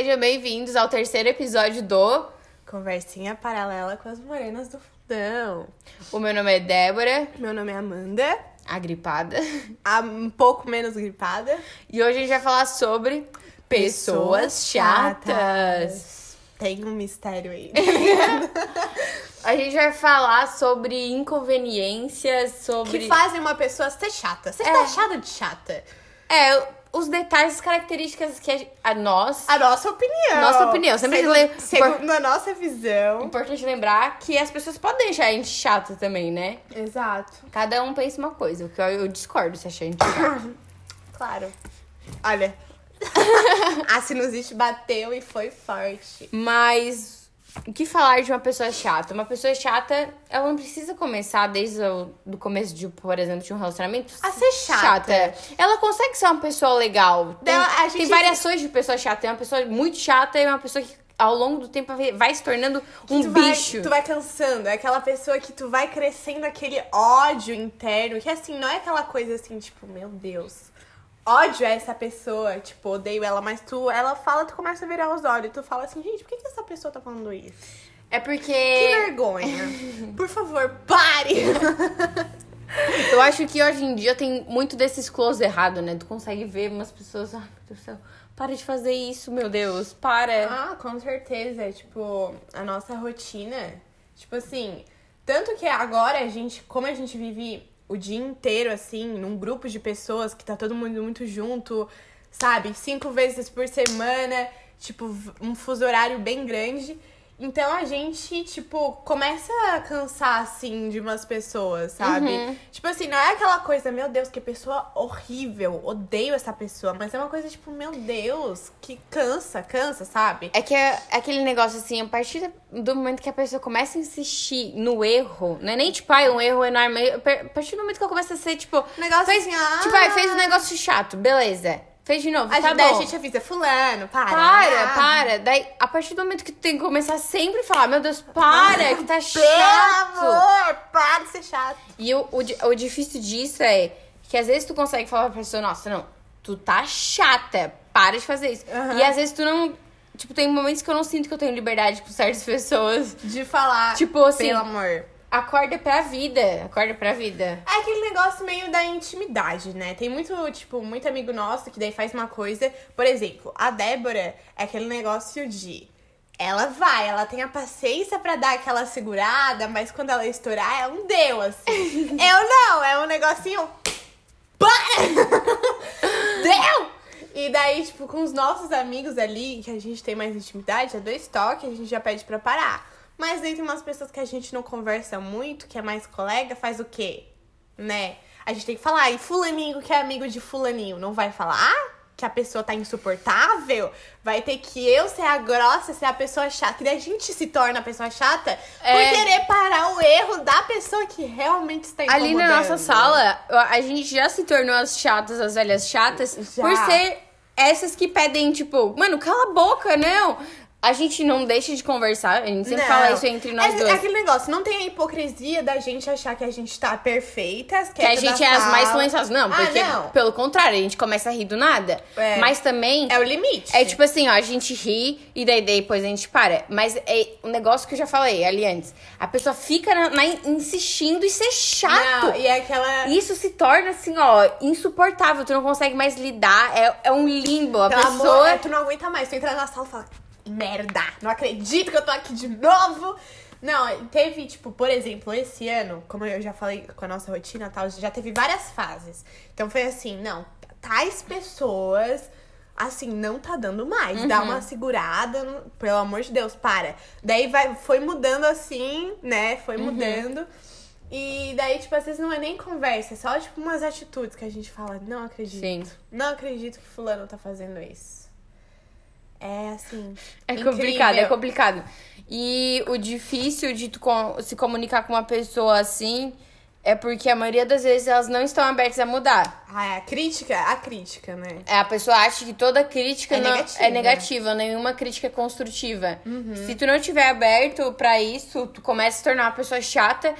sejam bem-vindos ao terceiro episódio do Conversinha paralela com as morenas do fundão. O meu nome é Débora, Meu nome é Amanda, a gripada, a um pouco menos gripada. e hoje a gente vai falar sobre pessoas chatas. Tem um mistério aí. A gente vai falar sobre inconveniências, sobre. que fazem uma pessoa ser chata. Você É. tá chata de chata? É, os detalhes, as características que a, gente- a nós. A nossa opinião. Nossa opinião, sempre segundo, le- segundo a nossa visão. Importante lembrar que as pessoas podem deixar a gente chata também, né? Exato. Cada um pensa uma coisa, o que eu, eu discordo se achar a gente chata. Claro. Olha. a sinusite bateu e foi forte. Mas o que falar de uma pessoa chata? Uma pessoa chata, ela não precisa começar desde o do começo de, por exemplo, de um relacionamento A ser chata. Ela consegue ser uma pessoa legal. Tem, Dela- a gente- tem variações de pessoa chata. Tem uma pessoa muito chata e uma pessoa que ao longo do tempo vai- vai se tornando um tu vai, bicho. tu vai cansando. É aquela pessoa que tu vai crescendo aquele ódio interno. Que assim, não é aquela coisa assim, tipo, meu Deus. Ódio é essa pessoa, tipo, odeio ela, mas tu, ela fala, tu começa a virar os olhos. Tu fala assim, gente, por que, que essa pessoa tá falando isso? É Que porque vergonha. Por favor, pare! eu acho que hoje em dia tem muito desses close errado, né? Tu consegue ver umas pessoas, ai meu Deus do céu, para de fazer isso, meu Deus, para. Ah, com certeza. Tipo, a nossa rotina. Tipo assim, tanto que agora a gente, como a gente vive o dia inteiro, assim, num grupo de pessoas que tá todo mundo muito junto, sabe? Cinco vezes por semana, tipo, um fuso horário bem grande. Então a gente, tipo, começa a cansar, assim, de umas pessoas, sabe? Uhum. Tipo assim, não é aquela coisa, meu Deus, que pessoa horrível, odeio essa pessoa, mas é uma coisa, tipo, meu Deus, que cansa, cansa, sabe? É que é aquele negócio assim, a partir do momento que a pessoa começa a insistir no erro, não é nem tipo, ai, um erro enorme. A partir do momento que ela começa a ser, tipo, Negócio fez, assim, ah. tipo, ai, fez um negócio chato, beleza. Fez de novo, A tá gente, daí a gente avisa, fulano, para. Para, ah, para. Daí, a partir do momento que tu tem que começar sempre a falar, meu Deus, para, que tá Pelo chato. amor, para de ser chato. E o, o, o difícil disso é que às vezes tu consegue falar pra pessoa, nossa, não, tu tá chata, para de fazer isso. Aham. E às vezes tu não. Tipo, tem momentos que eu não sinto que eu tenho liberdade com certas pessoas. De falar, Tipo assim- pelo amor. Acorda pra vida. Acorda pra vida. É aquele negócio meio da intimidade, né? Tem muito, tipo, muito amigo nosso que daí faz uma coisa. Por exemplo, a Débora é aquele negócio de. Ela vai, ela tem a paciência pra dar aquela segurada, mas quando ela estourar, é um deu, assim. Eu não, é um negocinho. Para! Deu! E daí, tipo, com os nossos amigos ali, que a gente tem mais intimidade, é dois toques, a gente já pede pra parar. Mas tem umas pessoas que a gente não conversa muito, que é mais colega, faz o quê? Né? A gente tem que falar, e fulaninho que é amigo de fulaninho, não vai falar que a pessoa tá insuportável? Vai ter que eu ser a grossa, ser a pessoa chata. E daí a gente se torna a pessoa chata É. por querer parar o erro da pessoa que realmente está incomodando. Ali na nossa sala, a gente já se tornou as chatas, as velhas chatas, Já. por ser essas que pedem, tipo, mano, cala a boca, não. A gente não deixa de conversar, a gente sempre Não. fala isso entre nós é, dois. É aquele negócio, não tem a hipocrisia da gente achar que a gente tá perfeita, Que a gente é as mais silenciosas. Não, Ah, porque, não. pelo contrário, a gente começa a rir do nada. É. Mas também. É o limite. É tipo assim, ó, a gente ri e daí depois a gente para. Mas é um negócio que eu já falei ali antes. A pessoa fica na, na- insistindo em ser chato. Não, e é aquela. Isso se torna assim, ó, insuportável. Tu não consegue mais lidar. É, é um limbo. A Pelo pessoa. amor, é, tu não aguenta mais. Tu entra na sala e fala, merda, não acredito que eu tô aqui de novo. Não, teve, tipo, por exemplo, esse ano, como eu já falei com a nossa rotina e tal, já teve várias fases. Então foi assim, não, tais pessoas, assim, não tá dando mais. Dá uma segurada, não- pelo amor de Deus, para. Daí vai, foi mudando assim, né? Foi mudando. E daí, tipo, às vezes não é nem conversa, é só, tipo, umas atitudes que a gente fala, não acredito. Sim. Não acredito que fulano tá fazendo isso. É assim. É incrível. complicado, é complicado. E o difícil de tu se comunicar com uma pessoa assim é porque a maioria das vezes elas não estão abertas a mudar. Ah, é a crítica, a crítica, né? É, a pessoa acha que toda crítica É não- negativa. é negativa, nenhuma crítica é construtiva. Uhum. Se tu não tiver aberto pra isso, tu começa a se tornar uma pessoa chata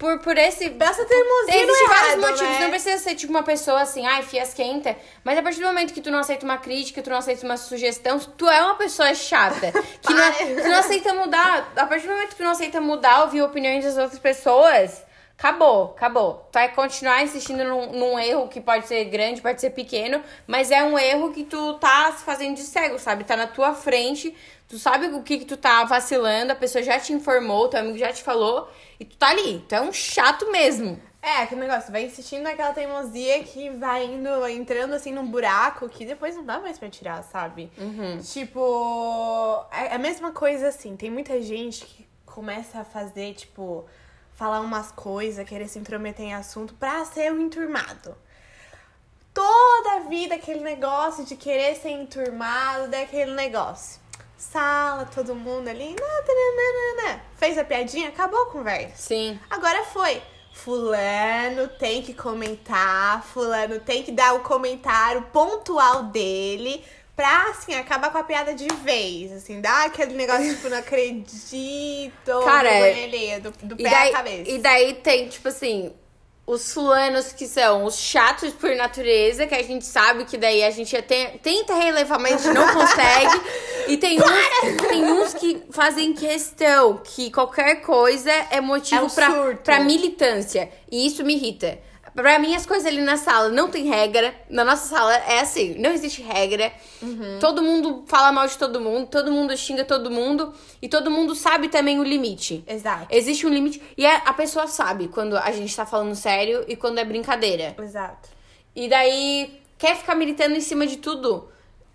por, por esse. Passa teimosia no Existem vários errado, motivos. né? Não precisa ser tipo uma pessoa assim, ai, fiasquenta. Mas a partir do momento que tu não aceita uma crítica, tu não aceita uma sugestão, tu é uma pessoa chata. Que não, tu não aceita mudar. A partir do momento que tu não aceita mudar, ouvir opiniões das outras pessoas. Acabou, acabou. Tu vai continuar insistindo num, num erro que pode ser grande, pode ser pequeno, mas é um erro que tu tá se fazendo de cego, sabe? Tá na tua frente, tu sabe o que que tu tá vacilando, a pessoa já te informou, teu amigo já te falou, e tu tá ali. Tu é um chato mesmo. É, aquele negócio, vai insistindo naquela teimosia que vai indo, entrando assim num buraco que depois não dá mais pra tirar, sabe? Tipo, é a mesma coisa assim, tem muita gente que começa a fazer, tipo, falar umas coisas, querer se intrometer em assunto pra ser um enturmado. Toda a vida aquele negócio de querer ser enturmado, daquele negócio. Sala, todo mundo ali, nananana. fez a piadinha, acabou a conversa. Sim. Agora foi. Fulano tem que comentar, fulano tem que dar o comentário pontual dele pra, assim, acabar com a piada de vez. Assim, dar aquele negócio, tipo, não acredito. Cara, do, do E pé à daí, cabeça. e daí tem, tipo assim, os fulanos que são os chatos por natureza, que a gente sabe que daí a gente até tenta relevar, mas a gente não consegue. E tem uns, tem uns que fazem questão que qualquer coisa é motivo É um pra, militância. E isso me irrita. Pra mim, as coisas ali na sala não tem regra. Na nossa sala é assim, não existe regra. Uhum. Todo mundo fala mal de todo mundo, todo mundo xinga todo mundo. E todo mundo sabe também o limite. Exato. Existe um limite. E a, a pessoa sabe quando a gente tá falando sério e quando é brincadeira. Exato. E daí quer ficar militando em cima de tudo.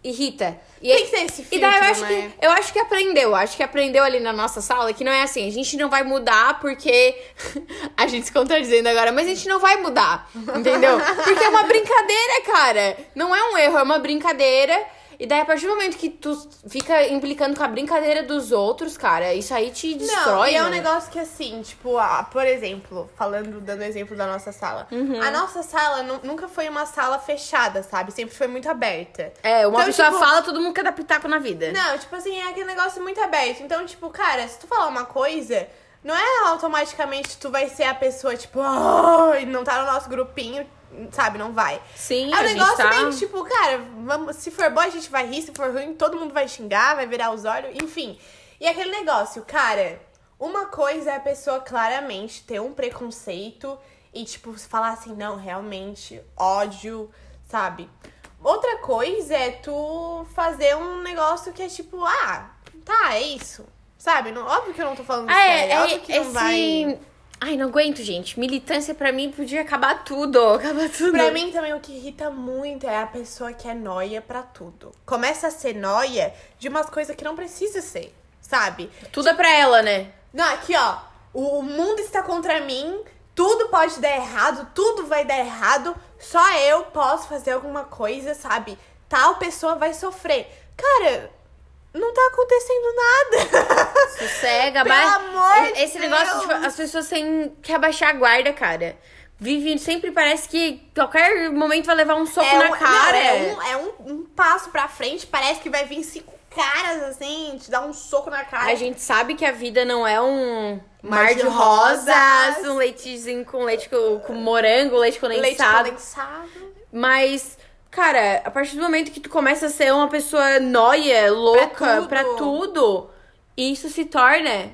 Irrita. E Tem que ter esse E daí eu filtro, acho, né? que, eu acho que aprendeu. Acho que aprendeu ali na nossa sala que não é assim. A gente não vai mudar porque. a gente se contradizendo agora, mas a gente não vai mudar. Entendeu? Porque é uma brincadeira, cara. Não é um erro, é uma brincadeira. E daí, a partir do momento que tu fica implicando com a brincadeira dos outros, cara, isso aí te Não, destrói. e é um mano. negócio que assim, tipo, ah, por exemplo, falando, dando exemplo da nossa sala. Uhum. A nossa sala nu- nunca foi uma sala fechada, sabe? Sempre foi muito aberta. É, uma Então, pessoa tipo, fala, todo mundo quer dar pitaco na vida. Não, tipo assim, é aquele negócio muito aberto. Então, tipo, cara, se tu falar uma coisa, não é automaticamente tu vai ser a pessoa, tipo, oh, e não tá no nosso grupinho, sabe? Não vai. Sim, é um negócio tá... bem tipo, cara, vamos, se for bom a gente vai rir, se for ruim todo mundo vai xingar, vai virar os olhos, enfim. E aquele negócio, cara, uma coisa é a pessoa claramente ter um preconceito e, tipo, falar assim, não, realmente, ódio, sabe? Outra coisa é tu fazer um negócio que é tipo, ah, tá, é isso. Sabe? Não, óbvio que eu não tô falando Ah, sério. é, óbvio é, que não vai. Ai, não aguento, gente. Militância pra mim podia acabar tudo. Acabar tudo. Pra mim também o que irrita muito é a pessoa que é noia pra tudo. Começa a ser noia de umas coisas que não precisa ser, sabe? Tudo é pra ela, né? Não, aqui ó, o, o mundo está contra mim, tudo pode dar errado, tudo vai dar errado, só eu posso fazer alguma coisa, sabe? Tal pessoa vai sofrer. Cara, não tá acontecendo nada. Sossega, Pelo abaixa. amor de Esse negócio, Deus. tipo, as pessoas têm que abaixar a guarda, cara. Vive, sempre parece que qualquer momento vai levar um soco É na cara. não, é um, é um, um passo pra frente, parece que vai vir cinco caras assim, te dar um soco na cara. A gente sabe que a vida não é um mar, Mar de de rosas, rosas. um leitezinho com leite com, com morango, leite condensado. Leite condensado. Mas, cara, a partir do momento que tu começa a ser uma pessoa nóia, louca tudo. pra tudo, isso se torna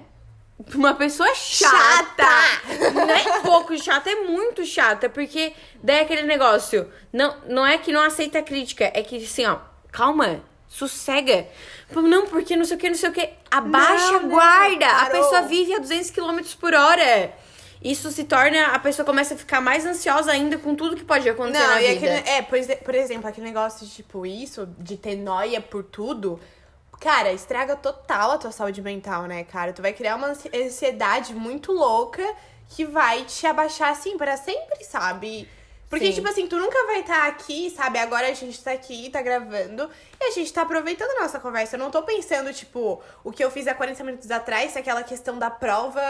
uma pessoa chata. Chata! Não é pouco chata, é muito chata, porque daí é aquele negócio. Não, não é que não aceita crítica, é que assim, ó, calma. Sossega. Não, porque não sei o que, não sei o que. Abaixa Não, a não, guarda. a parou. pessoa vive a 200 km por hora. Isso se torna. A pessoa começa a ficar mais ansiosa ainda com tudo que pode acontecer Não, na e vida. aquele, é, por, exe- por exemplo, aquele negócio de tipo isso, de ter noia por tudo, cara, estraga total a tua saúde mental, né, cara? Tu vai criar uma ansi- ansiedade muito louca que vai te abaixar assim pra sempre, sabe? Porque, Sim. tipo assim, tu nunca vai estar aqui, sabe? Agora a gente tá aqui, tá gravando, e a gente tá aproveitando a nossa conversa. Eu não tô pensando, tipo, o que eu fiz há 40 minutos atrás, se aquela questão da prova,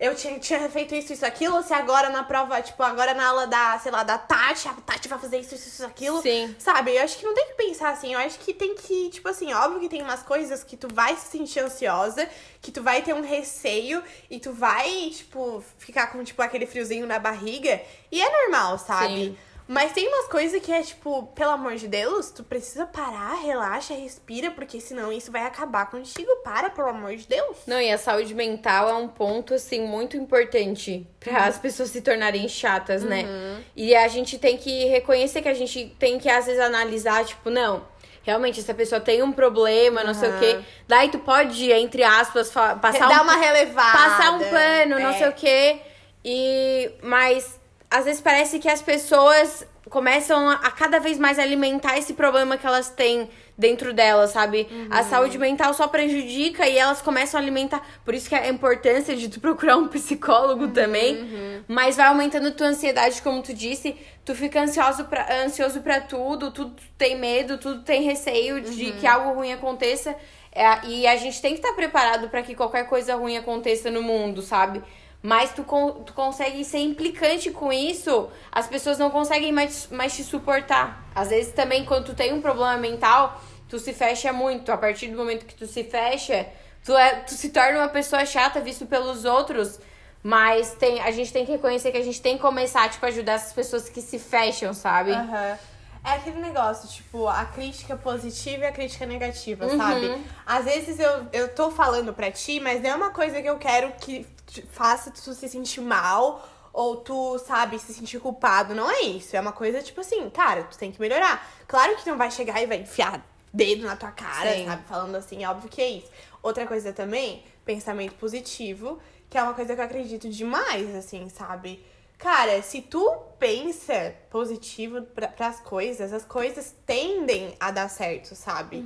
eu tinha, tinha feito isso, isso, aquilo, ou se agora na prova, tipo, agora na aula da, sei lá, da Tati, a Tati vai fazer isso, isso, isso, aquilo. Sim. Sabe? Eu acho que não tem que pensar assim. Eu acho que tem que, tipo assim, óbvio que tem umas coisas que tu vai se sentir ansiosa, que tu vai ter um receio e tu vai, tipo, ficar com, tipo, aquele friozinho na barriga. E é normal, sabe? Sim. Mas tem umas coisas que é, tipo, pelo amor de Deus, tu precisa parar, relaxa, respira, porque senão isso vai acabar contigo. Para, pelo amor de Deus. Não, e a saúde mental é um ponto, assim, muito importante para as pessoas se tornarem chatas, né? E a gente tem que reconhecer que a gente tem que, às vezes, analisar, tipo, não, realmente, essa pessoa tem um problema, não sei o quê. Daí tu pode, entre aspas, passar Dá um uma relevada. passar um pano, não É. sei o quê. E mas às vezes parece que as pessoas começam a, cada vez mais alimentar esse problema que elas têm dentro delas, sabe? A saúde mental só prejudica e elas começam a alimentar. Por isso que é a importância de tu procurar um psicólogo também. Mas vai aumentando tua ansiedade, como tu disse. Tu fica ansioso pra, ansioso pra tudo, tudo tem medo, tudo tem receio de que algo ruim aconteça. É, e a gente tem que estar preparado pra que qualquer coisa ruim aconteça no mundo, sabe? Mas tu, con tu consegue ser implicante com isso, as pessoas não conseguem mais, mais te suportar. Às vezes também, quando tu tem um problema mental, tu se fecha muito. A partir do momento que tu se fecha, tu, é, tu se torna uma pessoa chata visto pelos outros. Mas tem, a gente tem que reconhecer que a gente tem que começar, tipo, a ajudar essas pessoas que se fecham, sabe? Aham. É aquele negócio, tipo, a crítica positiva e a crítica negativa, Uhum. sabe? Às vezes eu, eu tô falando pra ti, mas não é uma coisa que eu quero que faça tu se sentir mal ou tu, sabe, se sentir culpado. Não é isso. É uma coisa, tipo assim, cara, tu tem que melhorar. Claro que não vai chegar e vai enfiar dedo na tua cara, Sim. sabe? Falando assim, óbvio que é isso. Outra coisa também, pensamento positivo, que é uma coisa que eu acredito demais, assim, sabe? Cara, se tu pensa positivo para as coisas, as coisas tendem a dar certo, sabe?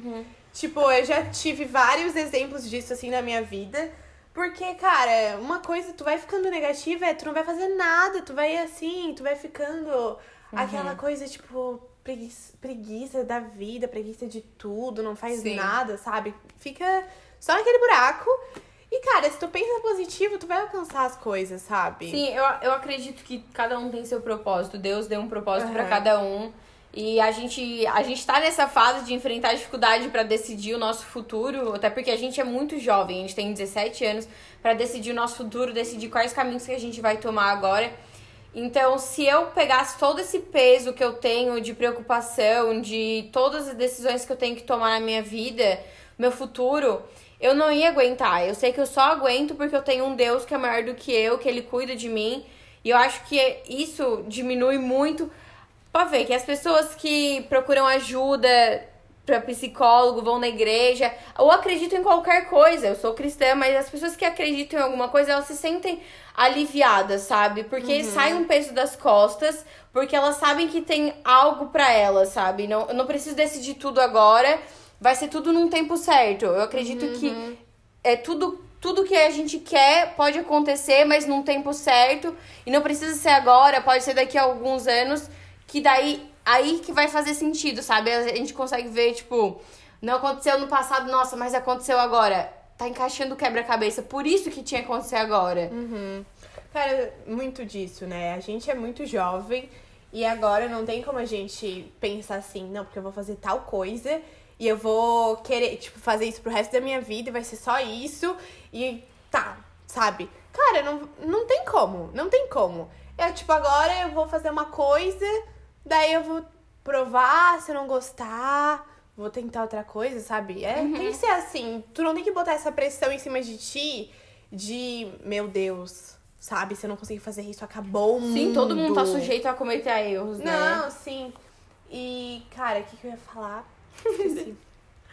Tipo, eu já tive vários exemplos disso assim na minha vida. Porque, cara, uma coisa, tu vai ficando negativa, é tu não vai fazer nada, tu vai assim, tu vai ficando aquela coisa, tipo, preguiça, preguiça da vida, preguiça de tudo, não faz Sim. nada, sabe? Fica só naquele buraco. E, cara, se tu pensa positivo, tu vai alcançar as coisas, sabe? Sim, eu, eu acredito que cada um tem seu propósito. Deus deu um propósito pra Aham. cada um. E a gente, a gente tá nessa fase de enfrentar a dificuldade pra decidir o nosso futuro, até porque a gente é muito jovem, a gente tem 17 anos pra decidir o nosso futuro, decidir quais caminhos que a gente vai tomar agora. Então, se eu pegasse todo esse peso que eu tenho de preocupação, de todas as decisões que eu tenho que tomar na minha vida, meu futuro, eu não ia aguentar. Eu sei que eu só aguento porque eu tenho um Deus que é maior do que eu, que ele cuida de mim. E eu acho que isso diminui muito. Pode ver que as pessoas que procuram ajuda pra psicólogo, vão na igreja, ou acreditam em qualquer coisa. Eu sou cristã, mas as pessoas que acreditam em alguma coisa, elas se sentem aliviadas, sabe? Porque sai um peso das costas, porque elas sabem que tem algo pra elas, sabe? Não, eu não preciso decidir tudo agora, vai ser tudo num tempo certo. Eu acredito que é tudo tudo que a gente quer pode acontecer, mas num tempo certo. E não precisa ser agora, pode ser daqui a alguns anos. Que daí, aí que vai fazer sentido, sabe? A gente consegue ver, tipo, não aconteceu no passado, nossa, mas aconteceu agora. Tá encaixando o quebra-cabeça, por isso que tinha que acontecer agora. Cara, muito disso, né? A gente é muito jovem e agora não tem como a gente pensar assim, não, porque eu vou fazer tal coisa e eu vou querer, tipo, fazer isso pro resto da minha vida e vai ser só isso e tá, sabe? Cara, não, não tem como, não tem como. É tipo, agora eu vou fazer uma coisa, daí eu vou provar, se eu não gostar, vou tentar outra coisa, sabe? É, tem que ser assim. Tu não tem que botar essa pressão em cima de ti de, meu Deus, sabe? Se eu não conseguir fazer isso, acabou o mundo. Sim, todo mundo tá sujeito a cometer erros, né? Não, sim. E, cara, o que, que eu ia falar? Esqueci.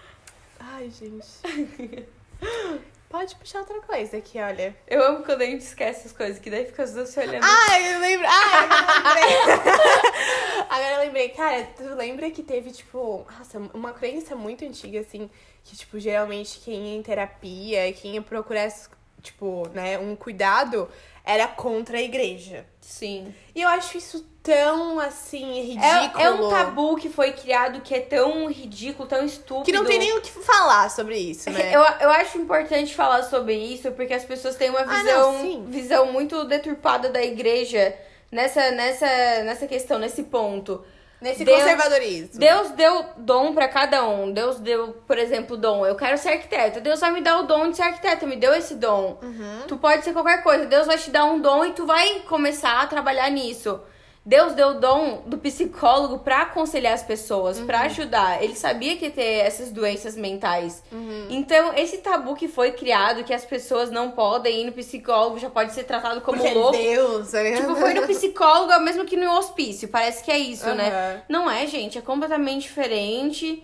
Ai, gente. Pode puxar outra coisa aqui, olha. Eu amo quando a gente esquece as coisas, que daí fica as duas se olhando. Ai, eu lembro. Ai, agora eu lembrei. agora eu lembrei. Cara, tu lembra que teve, tipo, nossa, uma crença muito antiga, assim, que, tipo, geralmente quem ia em terapia, quem ia procurar essas, tipo, né, um cuidado, era contra a igreja. Sim. E eu acho isso tão, assim, É, ridículo. é um tabu que foi criado que é tão ridículo, tão estúpido. Que não tem nem o que falar sobre isso, né? Eu, eu acho importante falar sobre isso porque as pessoas têm uma Ah, visão, não, sim. visão muito deturpada da igreja nessa, nessa, nessa questão, nesse ponto. Nesse Deus- conservadorismo. Deus deu dom pra cada um. Deus deu, por exemplo, dom. Eu quero ser arquiteta. Deus vai me dar o dom de ser arquiteta. Me deu esse dom. Uhum. Tu pode ser qualquer coisa. Deus vai te dar um dom e tu vai começar a trabalhar nisso. Deus deu o dom do psicólogo pra aconselhar as pessoas, Uhum. pra ajudar. Ele sabia que ia ter essas doenças mentais. Uhum. Então, esse tabu que foi criado, que as pessoas não podem ir no psicólogo, já pode ser tratado como Porque louco. Deus, ligado? Tipo, foi no psicólogo, é o mesmo que no hospício. Parece que é isso, né? Aham. Não é, gente. É completamente diferente.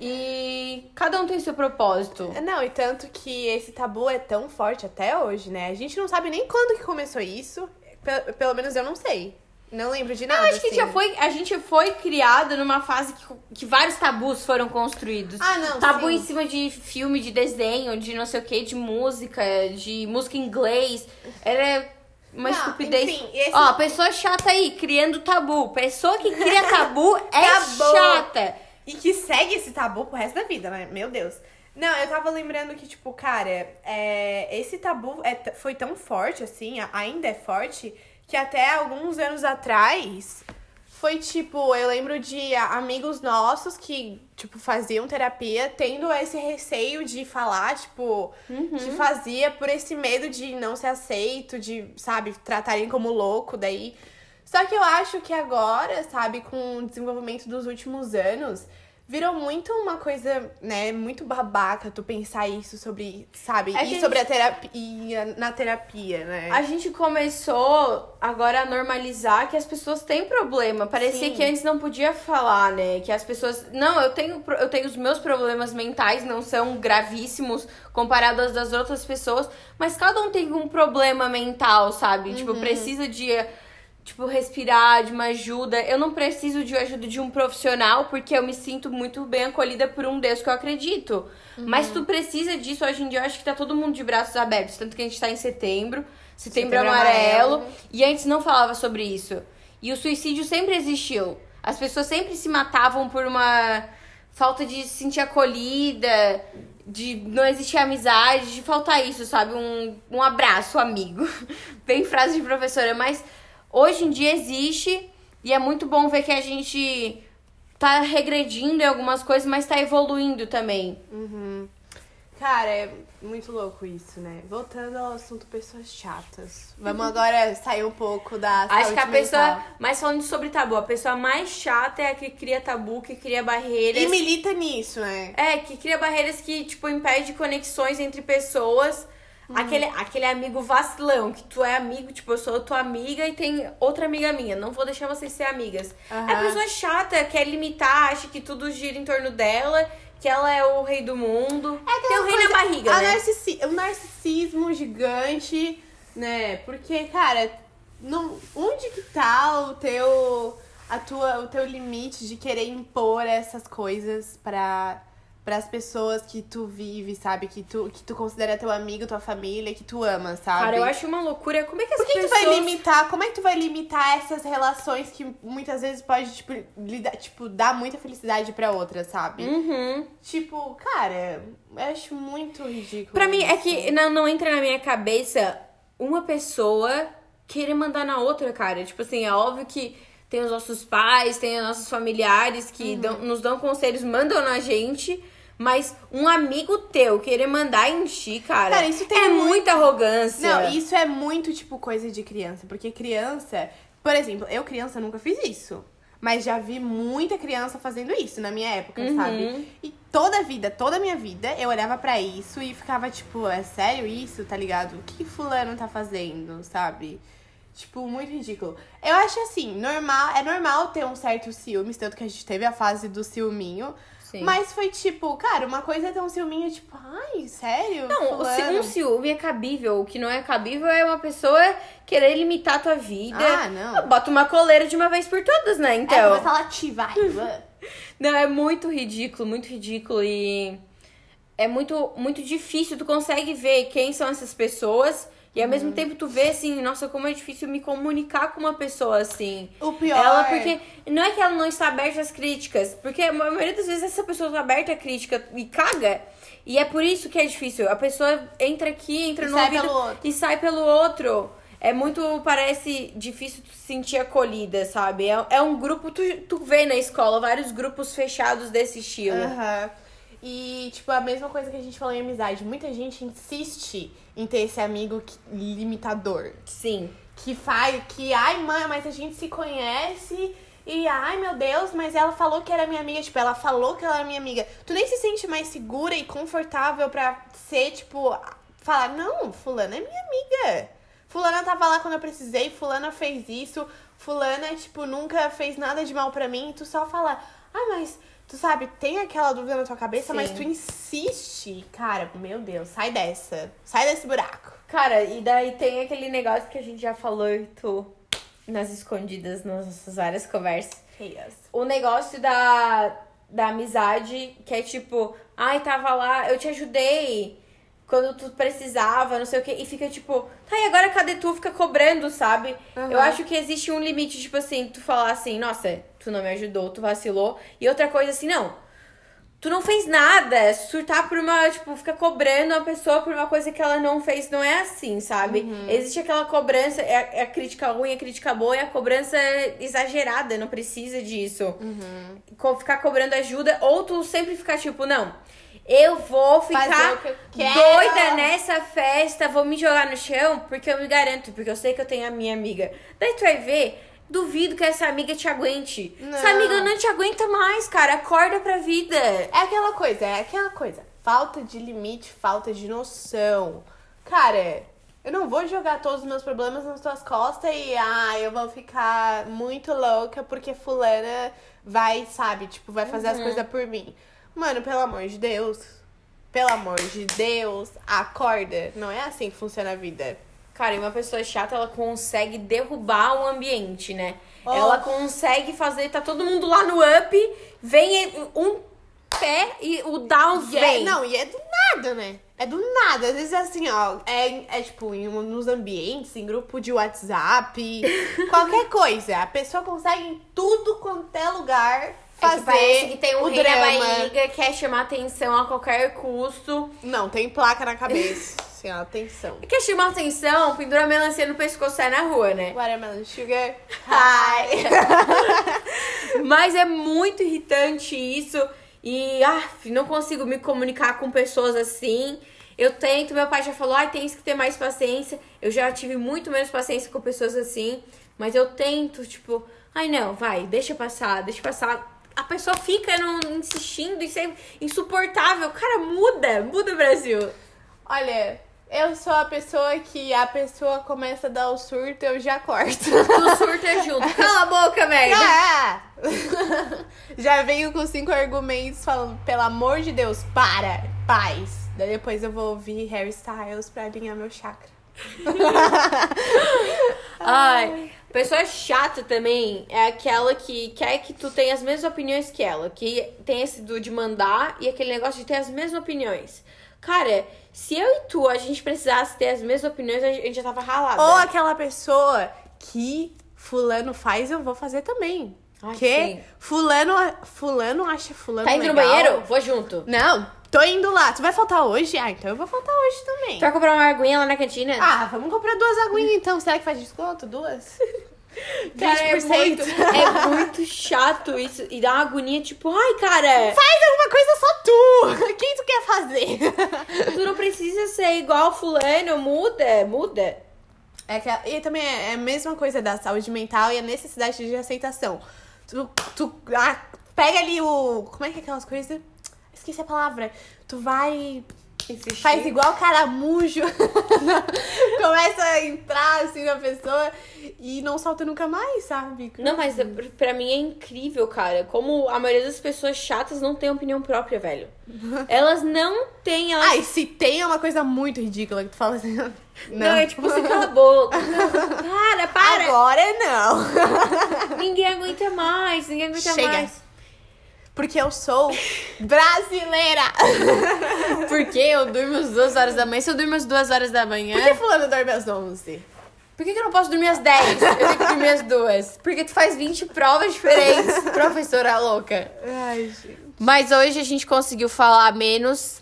E cada um tem seu propósito. Não, e tanto que esse tabu é tão forte até hoje, né? A gente não sabe nem quando que começou isso. Pe- Pelo menos eu não sei. Não lembro de nada. Eu acho que assim. já foi, a gente foi criada numa fase que, que vários tabus foram construídos. Ah, não, Tabu sim. em cima de filme, de desenho, de não sei o que, de música, de música em inglês. Era uma Não, estupidez. enfim, esse- Ó, pessoa chata aí, criando tabu. Pessoa que cria tabu é Tabu. chata. E que segue esse tabu pro resto da vida, né? Meu Deus. Não, eu tava lembrando que, tipo, cara, é, esse tabu é foi tão forte, assim, ainda é forte, que até alguns anos atrás foi tipo, eu lembro de amigos nossos que, tipo, faziam terapia tendo esse receio de falar, tipo, que fazia por esse medo de não ser aceito, de, sabe, tratarem como louco, daí. Só que eu acho que agora, sabe, com o desenvolvimento dos últimos anos, virou muito uma coisa, né, muito babaca tu pensar isso sobre, sabe, É e sobre a terapia, na terapia, né? A gente começou agora a normalizar que as pessoas têm problema. Parecia Sim. que antes não podia falar, né? Que as pessoas. Não, eu tenho, eu tenho os meus problemas mentais, não são gravíssimos comparados aos das outras pessoas. Mas cada um tem um problema mental, sabe? Tipo, Uhum. precisa de. Tipo, respirar, de uma ajuda. Eu não preciso de ajuda de um profissional, porque eu me sinto muito bem acolhida por um Deus que eu acredito. Mas Uhum. tu precisa disso hoje em dia, eu acho que tá todo mundo de braços abertos. Tanto que a gente tá em setembro, setembro, Setembro amarelo, Amarelo. e antes não falava sobre isso. E o suicídio sempre existiu. As pessoas sempre se matavam por uma falta de se sentir acolhida, de não existir amizade, de faltar isso, sabe? Um, um abraço, amigo. Bem frase de professora, mas hoje em dia existe e é muito bom ver que a gente tá regredindo em algumas coisas, mas tá evoluindo também. Uhum. Cara, é muito louco isso, né? Voltando ao assunto pessoas chatas. Vamos agora sair um pouco da Acho que a pessoa, mental. mais falando sobre tabu, a pessoa mais chata é a que cria tabu, que cria barreiras. E milita nisso, né? É, que cria barreiras que, tipo, impede conexões entre pessoas. Aquele, aquele amigo vacilão, que tu é amigo, tipo, eu sou tua amiga e tem outra amiga minha. Não vou deixar vocês ser amigas. Aham. É a pessoa chata, quer limitar, acha que tudo gira em torno dela, que ela é o rei do mundo. tem o rei na barriga, né? narcissi- o narcisismo gigante, né? Porque, cara, não, onde que tá o teu, a tua, o teu limite de querer impor essas coisas pra, pras pessoas que tu vive, sabe? Que tu, que tu considera teu amigo, tua família, que tu ama, sabe? Cara, eu acho uma loucura. Como é que as Por que, que tu pessoas... vai limitar? Como é que tu vai limitar essas relações que muitas vezes pode, tipo, lidar, tipo dar muita felicidade pra outra, sabe? Uhum. Tipo, cara, eu acho muito ridículo. Pra mim, é isso. que não, não entra na minha cabeça uma pessoa querer mandar na outra, cara. Tipo assim, é óbvio que tem os nossos pais, tem os nossos familiares que Uhum. dão- nos dão conselhos, mandam na gente. Mas um amigo teu querer mandar em ti, cara, Cara, isso tem é muito- muita arrogância. Não, isso é muito, tipo, coisa de criança. Porque criança. Por exemplo, eu, criança, nunca fiz isso. Mas já vi muita criança fazendo isso na minha época, Uhum. sabe? E toda a vida, toda a minha vida, eu olhava pra isso e ficava, tipo, é sério isso, tá ligado? O que fulano tá fazendo, sabe? Tipo, muito ridículo. Eu acho assim, normal, é normal ter um certo ciúmes, tanto que a gente teve a fase do ciúminho. Sim. Mas foi tipo, cara, uma coisa é ter um ciúminho, tipo, ai, sério? Não, Fulano? um ciúme é cabível. O que não é cabível é uma pessoa querer limitar a tua vida. Ah, não. Bota uma coleira de uma vez por todas, né? É, Então. começa a latir, vai. vai. Não, é muito ridículo, muito ridículo e é muito, muito difícil. Tu consegue ver quem são essas pessoas. E ao Uhum. mesmo tempo tu vê assim, nossa, como é difícil me comunicar com uma pessoa assim. O pior. Ela, porque não é que ela não está aberta às críticas, porque a maioria das vezes essa pessoa está aberta à crítica e caga. E é por isso que é difícil. A pessoa entra aqui, entra E no sai ouvido pelo outro. e sai pelo outro. É muito, parece difícil tu se sentir acolhida, sabe? É, é um grupo, tu, tu vê na escola vários grupos fechados desse estilo. Aham. E, tipo, a mesma coisa que a gente falou em amizade. Muita gente insiste em ter esse amigo que- limitador. Sim. Que faz, que, ai, mãe, mas a gente se conhece. E, ai, meu Deus, mas ela falou que era minha amiga. Tipo, ela falou que ela era minha amiga. Tu nem se sente mais segura e confortável pra ser, tipo, falar, não, fulana é minha amiga. Fulana tava lá quando eu precisei, fulana fez isso, fulana, tipo, nunca fez nada de mal pra mim. E tu só fala, ah, mas tu sabe, tem aquela dúvida na tua cabeça, Sim. mas tu insiste. Cara, meu Deus, sai dessa. Sai desse buraco. Cara, e daí tem aquele negócio que a gente já falou e tu nas escondidas nas nossas várias conversas. Yes. O negócio da, da amizade, que é tipo, ai, tava lá, eu te ajudei quando tu precisava, não sei o quê. E fica tipo, tá, e agora cadê tu? Fica cobrando, sabe? Aham. Eu acho que existe um limite, tipo assim, tu falar assim, nossa, tu não me ajudou, tu vacilou. E outra coisa assim, não. Tu não fez nada. Surtar por uma, tipo, ficar cobrando a pessoa por uma coisa que ela não fez. Não é assim, sabe? Existe aquela cobrança, é, a- é a crítica ruim, a crítica boa e a cobrança exagerada. Não precisa disso. Co- Ficar cobrando ajuda. Ou tu sempre ficar tipo, não. Eu vou ficar eu doida nessa festa, vou me jogar no chão, porque eu me garanto, porque eu sei que eu tenho a minha amiga. Daí tu vai ver, duvido que essa amiga te aguente. Essa Não. amiga não te aguenta mais, cara. Acorda pra vida. É aquela coisa, é aquela coisa. Falta de limite, falta de noção. Cara, eu não vou jogar todos os meus problemas nas tuas costas e ah, eu vou ficar muito louca porque fulana vai, sabe, tipo, vai fazer as coisas por mim. Mano, pelo amor de Deus. Pelo amor de Deus, acorda. Não é assim que funciona a vida. Cara, e uma pessoa chata, ela consegue derrubar o ambiente, né? Oh. Ela consegue fazer, tá todo mundo lá no up, vem um pé e o down E é- vem. não, e é do nada, né? É do nada. Às vezes é assim, ó. É, é tipo, em, nos ambientes, em grupo de WhatsApp, qualquer coisa. A pessoa consegue em tudo quanto é lugar fazer que parece que tem um o rei na drama. barriga, quer chamar atenção a qualquer custo. Não, tem placa na cabeça. assim, ó, atenção. Quer chamar atenção, pendura a melancia no pescoço e sai na rua, né? Watermelon sugar. Hi. Mas é muito irritante isso. E, ah, não consigo me comunicar com pessoas assim. Eu tento, meu pai já falou, ai, tem que ter mais paciência. Eu já tive muito menos paciência com pessoas assim. Mas eu tento, tipo, ai, não, vai, deixa passar, deixa passar. A pessoa fica não, insistindo, isso é insuportável. Cara, muda, muda, Brasil. Olha, eu sou a pessoa que a pessoa começa a dar o surto, eu já corto. Tu surta junto. Cala a boca, velho. Ah! Já venho com cinco argumentos falando, pelo amor de Deus, para, paz. Daí depois eu vou ouvir Harry Styles pra alinhar meu chakra. Ai, pessoa chata também é aquela que quer que tu tenha as mesmas opiniões que ela. Que tem esse do de mandar e aquele negócio de ter as mesmas opiniões. Cara, se eu e tu, a gente precisasse ter as mesmas opiniões, a gente já tava ralada. Ou aquela pessoa que fulano faz, eu vou fazer também. Ai, que sim. fulano, fulano acha fulano Tá indo no legal. banheiro? Vou junto. Não, tô indo lá. Tu vai faltar hoje? Ah, então eu vou faltar hoje também. Tu vai comprar uma aguinha lá na cantina? Ah, vamos comprar duas aguinhas então. Será que faz desconto? Duas? cara, é 20%. muito, é muito chato isso. E dá uma agonia, tipo, ai, cara, Faz alguma coisa só tu! Quem tu quer fazer? tu não precisa ser igual fulano, muda, muda. É que, e também é é a mesma coisa da saúde mental e a necessidade de aceitação. Tu, tu ah, pega ali o. Como é que é aquelas coisas? Esqueci a palavra. Tu vai. Insistir. Faz igual caramujo. Começa a entrar assim na pessoa e não solta nunca mais, sabe? Não, mas é- pra mim é incrível, cara. Como a maioria das pessoas chatas não tem opinião própria, velho. Elas não têm. Elas... Ai, se tem é uma coisa muito ridícula que tu fala assim. Não, não. é tipo, você cala a boca. Para, para. Agora não. Ninguém aguenta mais, ninguém aguenta Chega. mais. Porque eu sou brasileira. Porque eu durmo às duas horas da manhã. Se eu durmo às duas horas da manhã. Por que fulano dorme às 11? Por que, que eu não posso dormir às 10? Eu tenho que dormir às duas. Porque tu faz 20 provas diferentes, professora louca. Ai, gente. Mas hoje a gente conseguiu falar menos,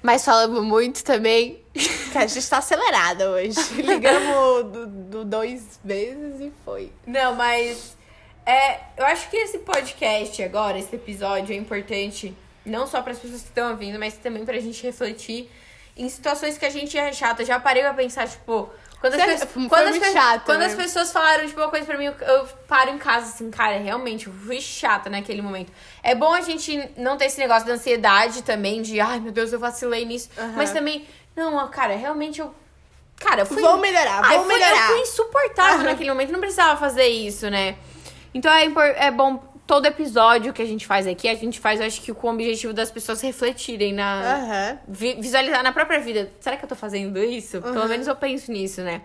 mas falamos muito também. Que a gente tá acelerada hoje. Ligamos do, do dois vezes e foi. Não, mas é, eu acho que esse podcast agora, esse episódio é importante não só para as pessoas que estão ouvindo, mas também pra gente refletir em situações que a gente é chata. Já parei pra pensar, tipo, quando as, pessoas, foi quando, as, pe- chato, quando né? as pessoas falaram, tipo, uma coisa pra mim, eu, eu paro em casa assim, cara, realmente, eu fui chata naquele momento. É bom a gente não ter esse negócio da ansiedade também, de ai meu Deus, eu vacilei nisso. Aham. Mas também, não, cara, realmente eu. Cara, eu fui. Vou melhorar, Ai, vou fui- melhorar. Eu fui insuportável Aham. naquele momento, não precisava fazer isso, né? Então é, é bom. Todo episódio que a gente faz aqui, a gente faz, eu acho que com o objetivo das pessoas refletirem na. Aham. vi- visualizar na própria vida. Será que eu tô fazendo isso? Pelo Uhum. menos eu penso nisso, né?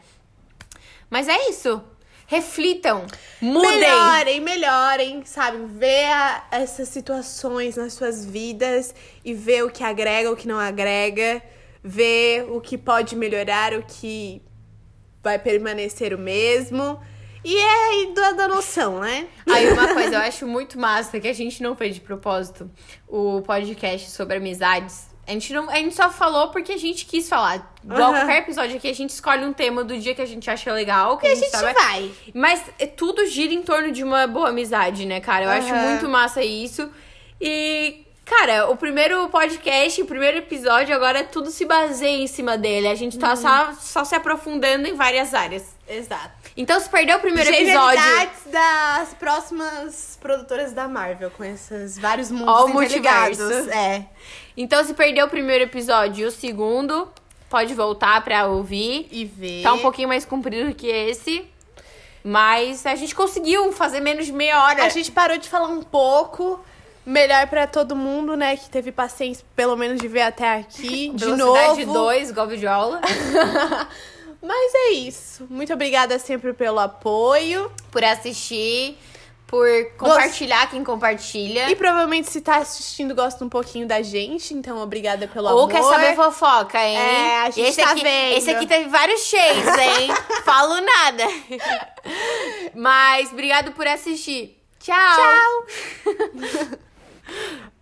Mas é isso. Reflitam. Mudem. Melhorem, melhorem, sabe? Ver a- essas situações nas suas vidas e ver o que agrega, o que não agrega. Ver o que pode melhorar, o que vai permanecer o mesmo. E é aí da, da noção, né? Aí uma coisa, eu acho muito massa que a gente não fez de propósito o podcast sobre amizades. A gente, não, a gente só falou porque a gente quis falar. Igual Aham. qualquer episódio aqui, a gente escolhe um tema do dia que a gente acha legal. Que E a a gente, sabe. vai. Mas é, tudo gira em torno de uma boa amizade, né, cara? Eu acho Aham. muito massa isso. E, cara, o primeiro podcast, o primeiro episódio, agora tudo se baseia em cima dele. A gente tá só, só se aprofundando em várias áreas. Exato. Então, se perdeu o primeiro episódio. Das próximas produtoras da Marvel, com esses vários mundos Ó, o interligados. multiverso. É. Então, se perdeu o primeiro episódio e o segundo, pode voltar pra ouvir. E ver. Tá um pouquinho mais comprido que esse. Mas a gente conseguiu fazer menos de meia hora. A gente parou de falar um pouco. Melhor pra todo mundo, né? Que teve paciência, pelo menos, de ver até aqui. De Velocidade novo. 2, igual vídeo aula. Mas é isso. Muito obrigada sempre pelo apoio. por assistir, por compartilhar quem compartilha. E provavelmente, se tá assistindo, gosta um pouquinho da gente. Então, obrigada pelo Ou amor. quer saber fofoca, hein? É, a gente esse tá aqui, vendo. Esse aqui teve vários cheios, hein? Falo nada. Mas obrigado por assistir. Tchau. Tchau!